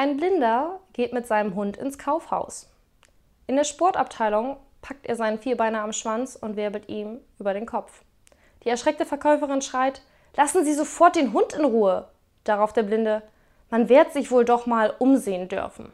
Ein Blinder geht mit seinem Hund ins Kaufhaus. In der Sportabteilung packt er seinen Vierbeiner am Schwanz und wirbelt ihm über den Kopf. Die erschreckte Verkäuferin schreit: Lassen Sie sofort den Hund in Ruhe! Darauf der Blinde: Man wird sich wohl doch mal umsehen dürfen.